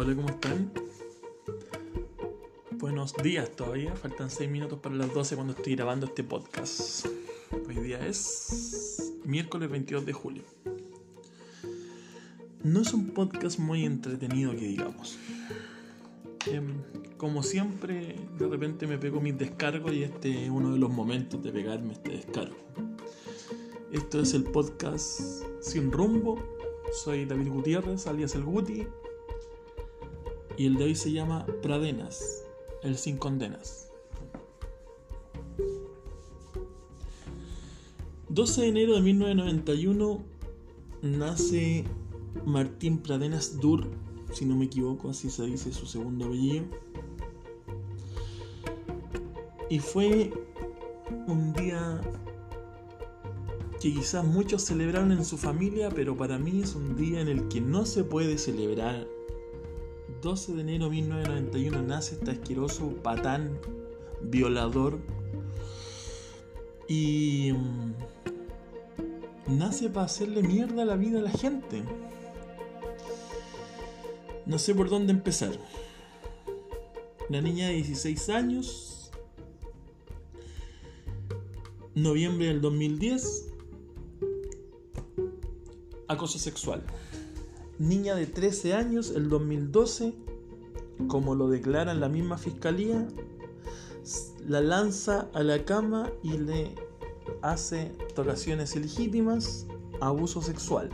Hola, ¿cómo están? Buenos días todavía, faltan 6 minutos para las 12 cuando estoy grabando este podcast. Hoy día es miércoles 22 de julio. No es un podcast muy entretenido que digamos. Em, como siempre, de repente me pego mis descargos y este es uno de los momentos de pegarme este descargo. Esto es el podcast Sin Rumbo. Soy David Gutiérrez, alias El Guti. Y el de hoy se llama Pradenas, el sin condenas. 12 de enero de 1991 nace Martín Pradenas Dur, si no me equivoco, así se dice su segundo apellido. Y fue un día que quizás muchos celebraron en su familia, pero para mí es un día en el que no se puede celebrar 12 de enero de 1991 nace este asqueroso patán violador y mm, nace para hacerle mierda la vida a la gente. No sé por dónde empezar. La niña de 16 años, noviembre del 2010, acoso sexual niña de 13 años, el 2012, como lo declara la misma fiscalía, la lanza a la cama y le hace tocaciones ilegítimas, abuso sexual.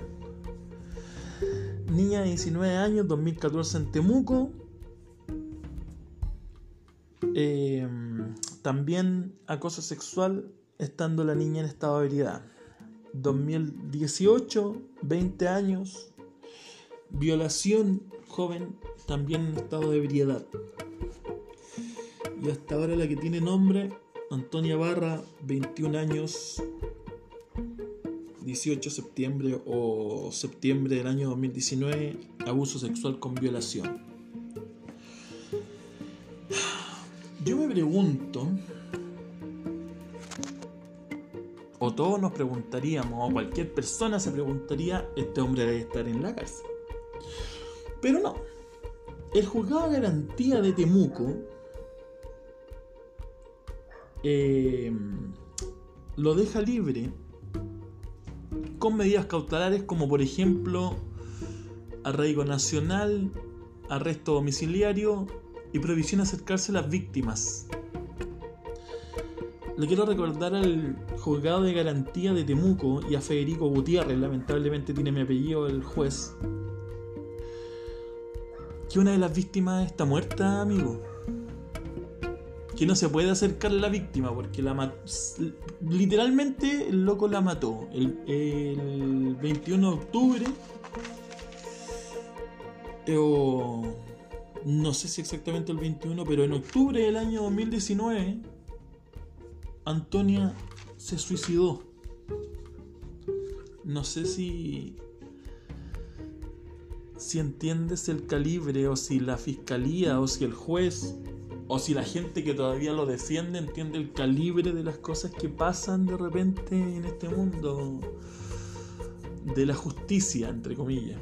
Niña de 19 años, 2014 en Temuco. Em, también acoso sexual estando la niña en estado de ebriedad. 2018, 20 años, Violación joven también en estado de ebriedad. Y hasta ahora la que tiene nombre, Antonia Barra, 21 años, 18 de septiembre o septiembre del año 2019, abuso sexual con violación. Yo me pregunto, o todos nos preguntaríamos, o cualquier persona se preguntaría, este hombre debe estar en la cárcel. Pero no. El juzgado de garantía de Temuco eh, lo deja libre con medidas cautelares como por ejemplo arraigo nacional, arresto domiciliario y prohibición de acercarse a las víctimas. Le quiero recordar al juzgado de garantía de Temuco y a Federico Gutiérrez, lamentablemente tiene mi apellido el juez, que una de las víctimas está muerta, amigo. Que no se puede acercar a la víctima porque la literalmente el loco la mató el, 21 de octubre. O no sé si exactamente el 21, pero en octubre del año 2019 Antonia se suicidó. No sé si si entiendes el calibre o si la fiscalía o si el juez o si la gente que todavía lo defiende entiende el calibre de las cosas que pasan de repente en este mundo de la justicia, entre comillas.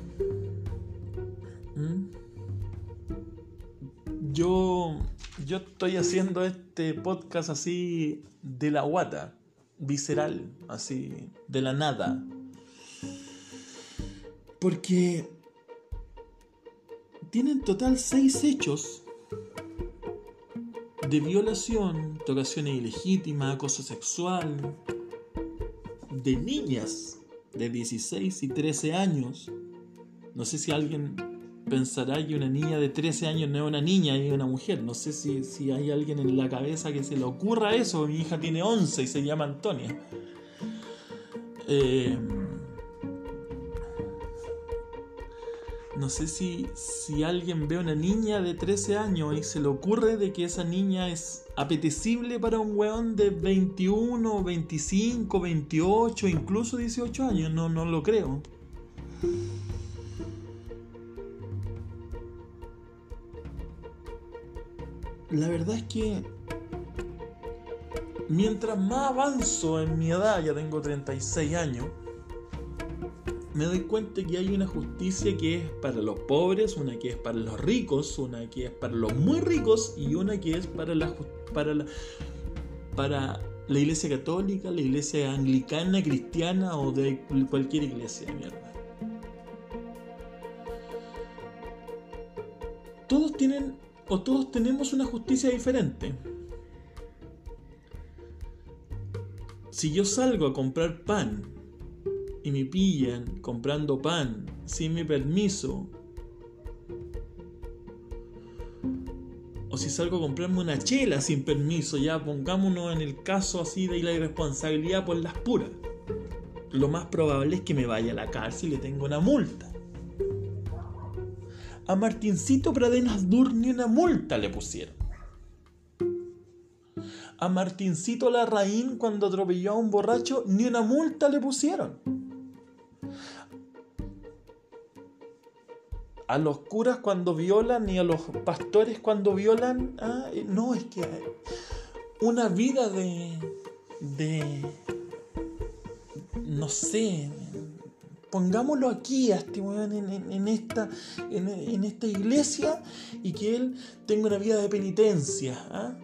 ¿Mm? Yo, yo estoy haciendo este podcast así de la guata, visceral, así, de la nada. Porque tienen en total seis hechos de violación, tocaciones ilegítimas, acoso sexual, de niñas de 16 y 13 años. No sé si alguien pensará que una niña de 13 años no es una niña y es una mujer. No sé si, si hay alguien en la cabeza que se le ocurra eso. Mi hija tiene 11 y se llama Antonia. Eh, no sé si, si alguien ve a una niña de 13 años y se le ocurre de que esa niña es apetecible para un weón de 21, 25, 28, incluso 18 años. No, no lo creo. La verdad es que mientras más avanzo en mi edad, ya tengo 36 años, me doy cuenta que hay una justicia que es para los pobres, una que es para los ricos, una que es para los muy ricos y una que es para la, para la, para la iglesia católica, la iglesia anglicana, cristiana o de cualquier iglesia, mierda. Todos tienen o todos tenemos una justicia diferente. Si yo salgo a comprar pan y me pillan comprando pan sin mi permiso, o si salgo a comprarme una chela sin permiso, ya pongámonos en el caso así de la irresponsabilidad por las puras, lo más probable es que me vaya a la cárcel y le tenga una multa. A Martincito Pradenas Dur ni una multa le pusieron. A Martincito Larraín cuando atropelló a un borracho ni una multa le pusieron. A los curas cuando violan y a los pastores cuando violan. Ah, eh, no, es que una vida de. de. no sé. Pongámoslo aquí a este en, esta, en, esta iglesia y que él tenga una vida de penitencia. ¿ah?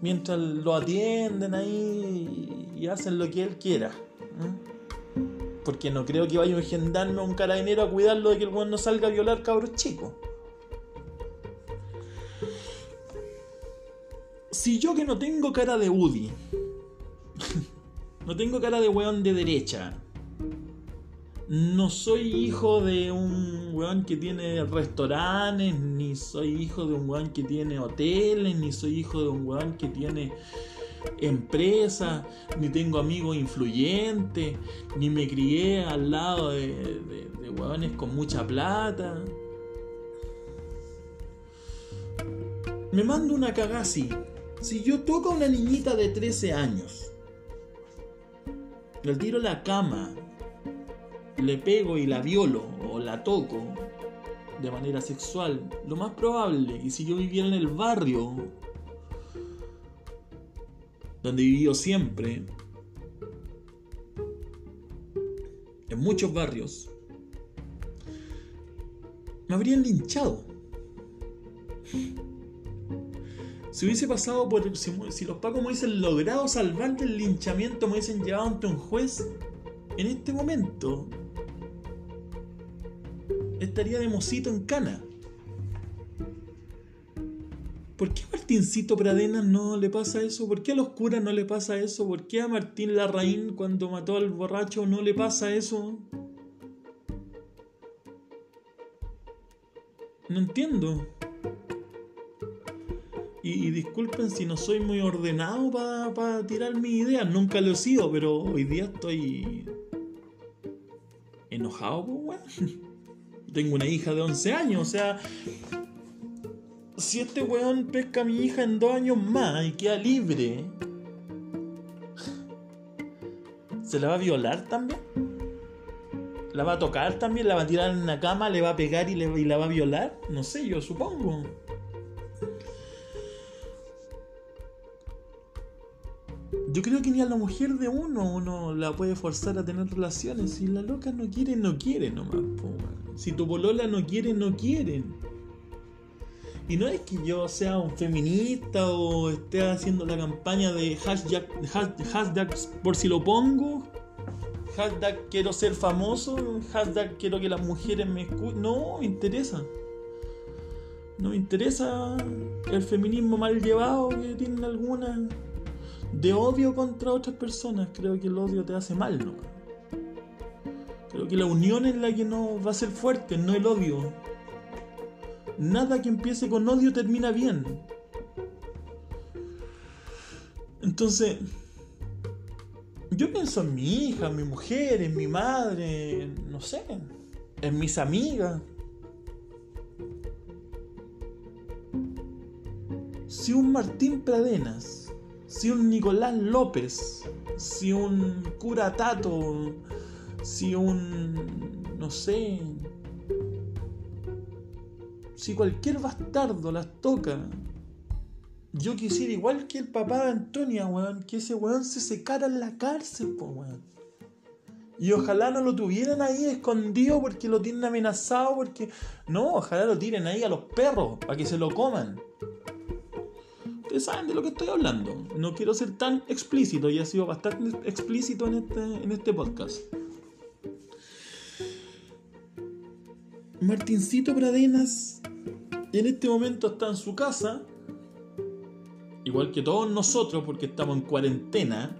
Mientras lo atienden ahí y hacen lo que él quiera. Porque no creo que vaya un gendarme o un carabinero a cuidarlo de que el weón no salga a violar cabros chicos. Si yo que no tengo cara de Woody, no tengo cara de weón de derecha, no soy hijo de un weón que tiene restaurantes, ni soy hijo de un weón que tiene hoteles, ni soy hijo de un weón que tiene empresa, ni tengo amigos influyentes, ni me crié al lado de, de, hueones con mucha plata. Me mando una cagada así. Si yo toco a una niñita de 13 años, le tiro la cama, le pego y la violo o la toco de manera sexual, lo más probable, y si yo viviera en el barrio donde he vivido siempre, en muchos barrios, me habrían linchado. Si hubiese pasado por. Si, los pacos me hubiesen logrado salvar del linchamiento, me hubiesen llevado ante un juez, en este momento estaría de mocito en cana. ¿Por qué a Martincito Pradena no le pasa eso? ¿Por qué a los curas no le pasa eso? ¿Por qué a Martín Larraín cuando mató al borracho no le pasa eso? No entiendo. Y, disculpen si no soy muy ordenado para tirar mi idea. Nunca lo he sido, pero hoy día estoy enojado, pues, Tengo una hija de 11 años, o sea, si este weón pesca a mi hija en dos años más y queda libre, ¿se la va a violar también? ¿La va a tocar también? ¿La va a tirar en una cama? ¿Le va a pegar y, y la va a violar? No sé, yo supongo. Yo creo que ni a la mujer de uno uno la puede forzar a tener relaciones. Si la loca no quiere, no quiere nomás. Si tu polola no quiere, no quiere. Y no es que yo sea un feminista o esté haciendo la campaña de hashtag, hashtag por si lo pongo, hashtag quiero ser famoso, hashtag quiero que las mujeres me escuchen. No me interesa. No me interesa el feminismo mal llevado que tienen algunas de odio contra otras personas. Creo que el odio te hace mal, ¿no? Creo que la unión es la que no va a ser fuerte, no el odio. Nada que empiece con odio termina bien. Entonces, yo pienso en mi hija, en mi mujer, en mi madre, no sé, en mis amigas. Si un Martín Pradenas, si un Nicolás López, si un cura Tato, si un, no sé, si cualquier bastardo las toca, yo quisiera igual que el papá de Antonia, weón, que ese weón se secara en la cárcel, po, weón. Y ojalá no lo tuvieran ahí escondido porque lo tienen amenazado, porque... No, ojalá lo tiren ahí a los perros para que se lo coman. Ustedes saben de lo que estoy hablando. No quiero ser tan explícito, y ha sido bastante explícito en este, en este podcast. Martincito Pradenas en este momento está en su casa, igual que todos nosotros porque estamos en cuarentena.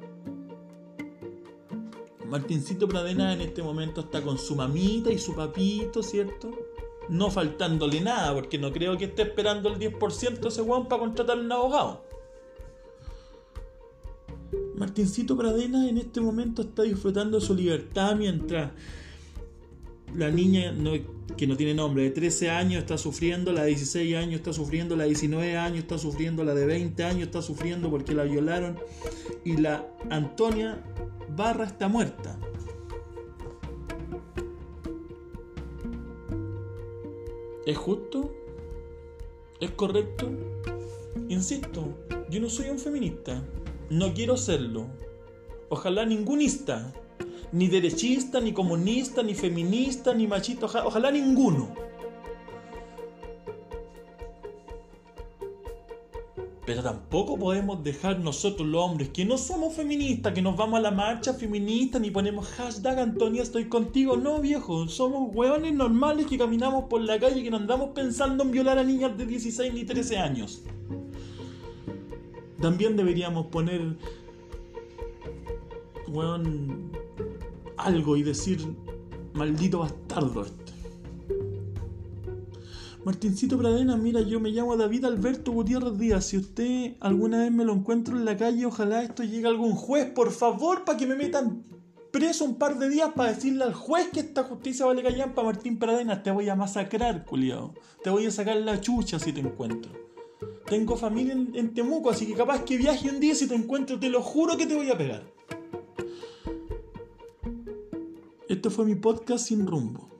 Martincito Pradenas en este momento está con su mamita y su papito, ¿cierto? no faltándole nada, porque no creo que esté esperando el 10% ese weón para contratar un abogado. Martincito Pradena en este momento está disfrutando de su libertad mientras la niña que no tiene nombre de 13 años está sufriendo, la de 16 años está sufriendo, la de 19 años está sufriendo, la de 20 años está sufriendo porque la violaron y la Antonia Barra está muerta. ¿Es justo? ¿Es correcto? Insisto, yo no soy un feminista. No quiero serlo. Ojalá ningunista. Ni derechista, ni comunista, ni feminista, ni machista. Ojalá, ninguno. Pero tampoco podemos dejar nosotros los hombres que no somos feministas, que nos vamos a la marcha feminista ni ponemos hashtag Antonia estoy contigo. No, viejo, somos hueones normales que caminamos por la calle y que no andamos pensando en violar a niñas de 16 ni 13 años. También deberíamos poner, hueón, algo y decir, maldito bastardo este. Martincito Pradena, mira, yo me llamo David Alberto Gutiérrez Díaz. Si usted alguna vez me lo encuentro en la calle, ojalá esto llegue a algún juez, por favor, para que me metan preso un par de días para decirle al juez que esta justicia vale para Martín Pradena. Te voy a masacrar, culiado. Te voy a sacar la chucha si te encuentro. Tengo familia en, en Temuco, así que capaz que viaje un día si te encuentro, te lo juro que te voy a pegar. Este fue mi podcast sin rumbo.